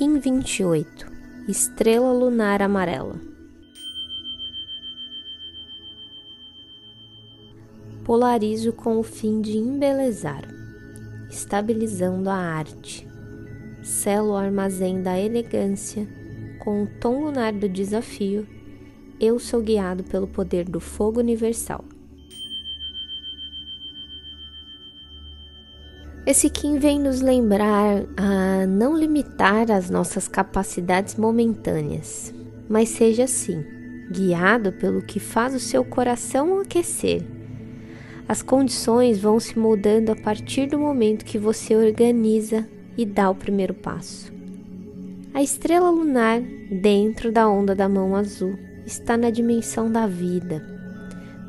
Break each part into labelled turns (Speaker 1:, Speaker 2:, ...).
Speaker 1: Kim 28 Estrela Lunar Amarela Polarizo com o fim de embelezar, estabilizando a arte. Selo o armazém da elegância com o tom lunar do desafio. Eu sou guiado pelo poder do fogo universal. Esse Kim vem nos lembrar a não limitar as nossas capacidades momentâneas, mas seja assim, guiado pelo que faz o seu coração aquecer. As condições vão se moldando a partir do momento que você organiza e dá o primeiro passo. A estrela lunar, dentro da onda da mão azul, está na dimensão da vida,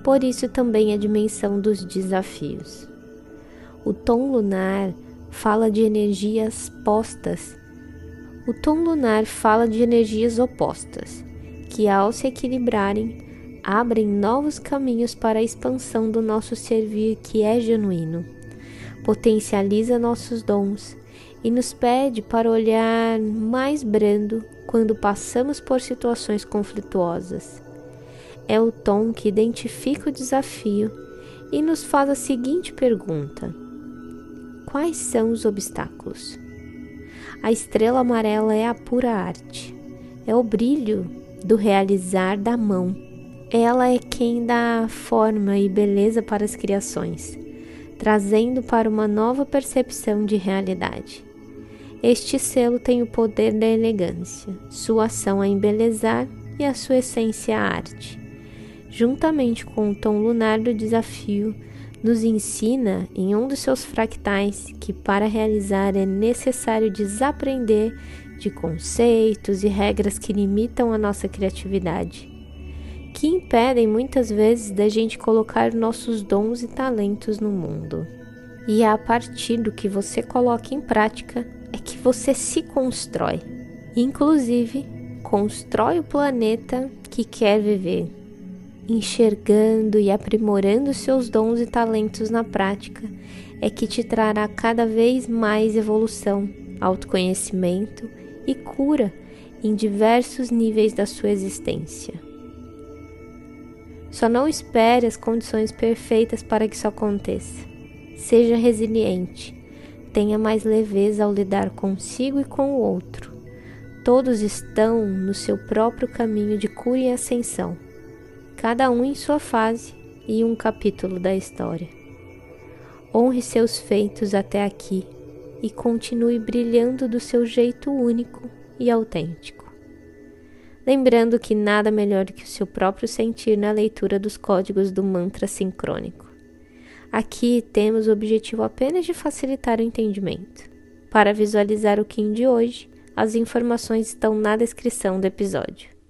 Speaker 1: por isso também a dimensão dos desafios. O tom lunar fala de energias postas. O tom lunar fala de energias opostas, que ao se equilibrarem, abrem novos caminhos para a expansão do nosso servir que é genuíno, potencializa nossos dons e nos pede para olhar mais brando quando passamos por situações conflituosas. É o tom que identifica o desafio e nos faz a seguinte pergunta: Quais são os obstáculos? A estrela amarela é a pura arte, é o brilho do realizar da mão. Ela é quem dá forma e beleza para as criações, trazendo para uma nova percepção de realidade. Este selo tem o poder da elegância, sua ação a embelezar e a sua essência a arte. Juntamente com o tom lunar do desafio, nos ensina em um dos seus fractais que para realizar é necessário desaprender de conceitos e regras que limitam a nossa criatividade, que impedem muitas vezes da gente colocar nossos dons e talentos no mundo. E é a partir do que você coloca em prática é que você se constrói. Inclusive, constrói o planeta que quer viver enxergando e aprimorando seus dons e talentos na prática, é que te trará cada vez mais evolução, autoconhecimento e cura em diversos níveis da sua existência. Só não espere as condições perfeitas para que isso aconteça. Seja resiliente, tenha mais leveza ao lidar consigo e com o outro. Todos estão no seu próprio caminho de cura e ascensão cada um em sua fase e um capítulo da história. Honre seus feitos até aqui e continue brilhando do seu jeito único e autêntico. Lembrando que nada melhor que o seu próprio sentir na leitura dos códigos do mantra sincrônico. Aqui temos o objetivo apenas de facilitar o entendimento. Para visualizar o Kim de hoje, as informações estão na descrição do episódio.